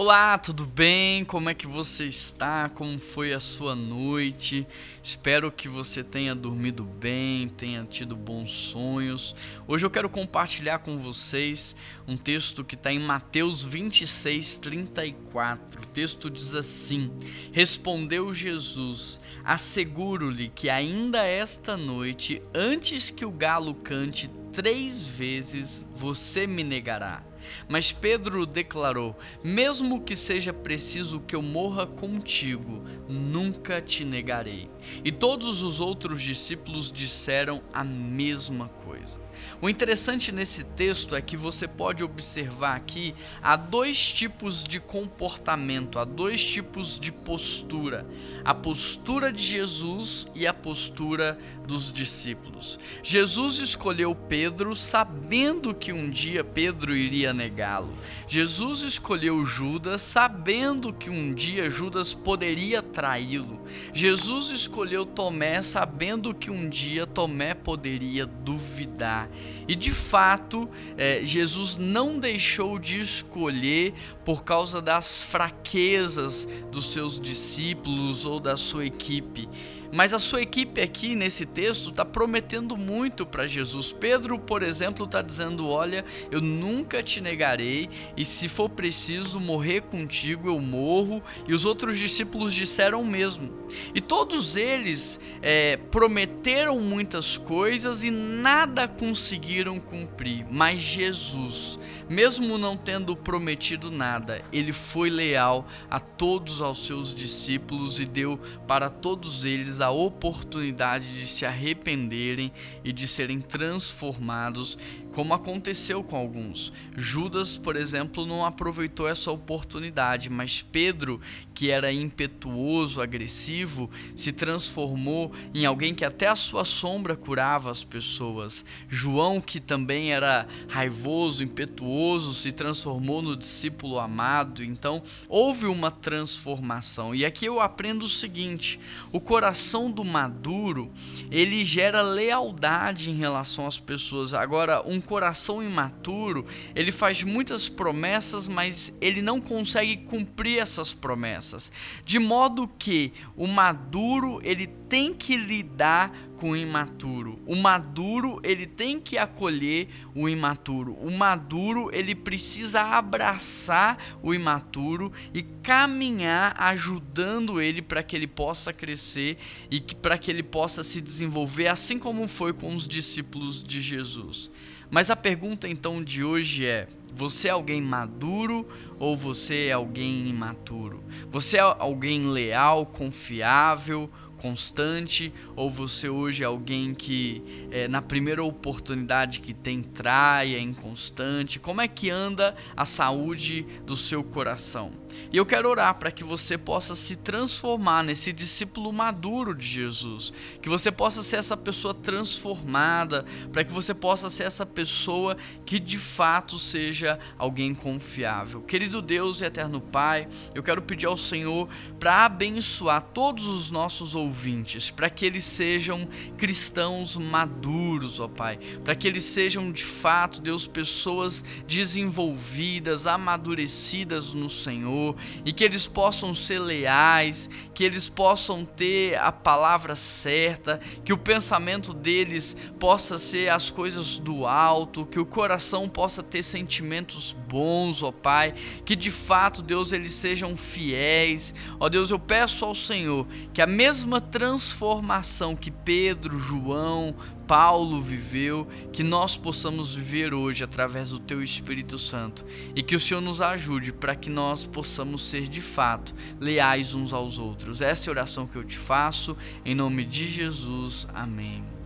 Olá, tudo bem? Como é que você está? Como foi a sua noite? Espero que você tenha dormido bem, tenha tido bons sonhos. Hoje eu quero compartilhar com vocês um texto que está em Mateus 26, 34. O texto diz assim: Respondeu Jesus: Asseguro-lhe que ainda esta noite, antes que o galo cante três vezes, você me negará. Mas Pedro declarou: Mesmo que seja preciso que eu morra contigo, nunca te negarei. E todos os outros discípulos disseram a mesma coisa. O interessante nesse texto é que você pode observar aqui há dois tipos de comportamento, há dois tipos de postura: a postura de Jesus e a postura dos discípulos. Jesus escolheu Pedro sabendo que um dia Pedro iria negá-lo. Jesus escolheu Judas sabendo que um dia Judas poderia traí-lo. Jesus escolheu Tomé sabendo que um dia Tomé poderia duvidar. E de fato, é, Jesus não deixou de escolher por causa das fraquezas dos seus discípulos ou da sua equipe. Mas a sua equipe aqui nesse texto está prometendo muito para Jesus. Pedro, por exemplo, está dizendo: Olha, eu nunca te negarei, e se for preciso morrer contigo, eu morro. E os outros discípulos disseram o mesmo. E todos eles é, prometeram muitas coisas e nada conseguiram cumprir. Mas Jesus, mesmo não tendo prometido nada, ele foi leal a todos os seus discípulos e deu para todos eles a oportunidade de se arrependerem e de serem transformados como aconteceu com alguns. Judas, por exemplo, não aproveitou essa oportunidade, mas Pedro, que era impetuoso, agressivo, se transformou em alguém que até a sua sombra curava as pessoas. João, que também era raivoso, impetuoso, se transformou no discípulo amado. Então, houve uma transformação. E aqui eu aprendo o seguinte: o coração do maduro, ele gera lealdade em relação às pessoas. Agora, um coração imaturo, ele faz muitas promessas, mas ele não consegue cumprir essas promessas. De modo que o maduro, ele tem que lidar com o imaturo. O maduro, ele tem que acolher o imaturo. O maduro, ele precisa abraçar o imaturo e caminhar ajudando ele para que ele possa crescer e para que ele possa se desenvolver, assim como foi com os discípulos de Jesus. Mas a pergunta então de hoje é: você é alguém maduro ou você é alguém imaturo? Você é alguém leal, confiável, constante ou você hoje é alguém que é, na primeira oportunidade que tem trai, é inconstante? Como é que anda a saúde do seu coração? E eu quero orar para que você possa se transformar nesse discípulo maduro de Jesus, que você possa ser essa pessoa transformada, para que você possa ser essa pessoa que de fato seja alguém confiável. Querido Deus e eterno Pai, eu quero pedir ao Senhor para abençoar todos os nossos ouvintes ouvintes, para que eles sejam cristãos maduros, ó Pai, para que eles sejam de fato, Deus, pessoas desenvolvidas, amadurecidas no Senhor. E que eles possam ser leais, que eles possam ter a palavra certa, que o pensamento deles possa ser as coisas do alto, que o coração possa ter sentimentos bons, ó Pai, que de fato, Deus, eles sejam fiéis. Ó Deus, eu peço ao Senhor que a mesma transformação que Pedro, João, Paulo viveu, que nós possamos viver hoje através do Teu Espírito Santo e que o Senhor nos ajude para que nós possamos ser de fato leais uns aos outros. Essa é a oração que eu te faço, em nome de Jesus. Amém.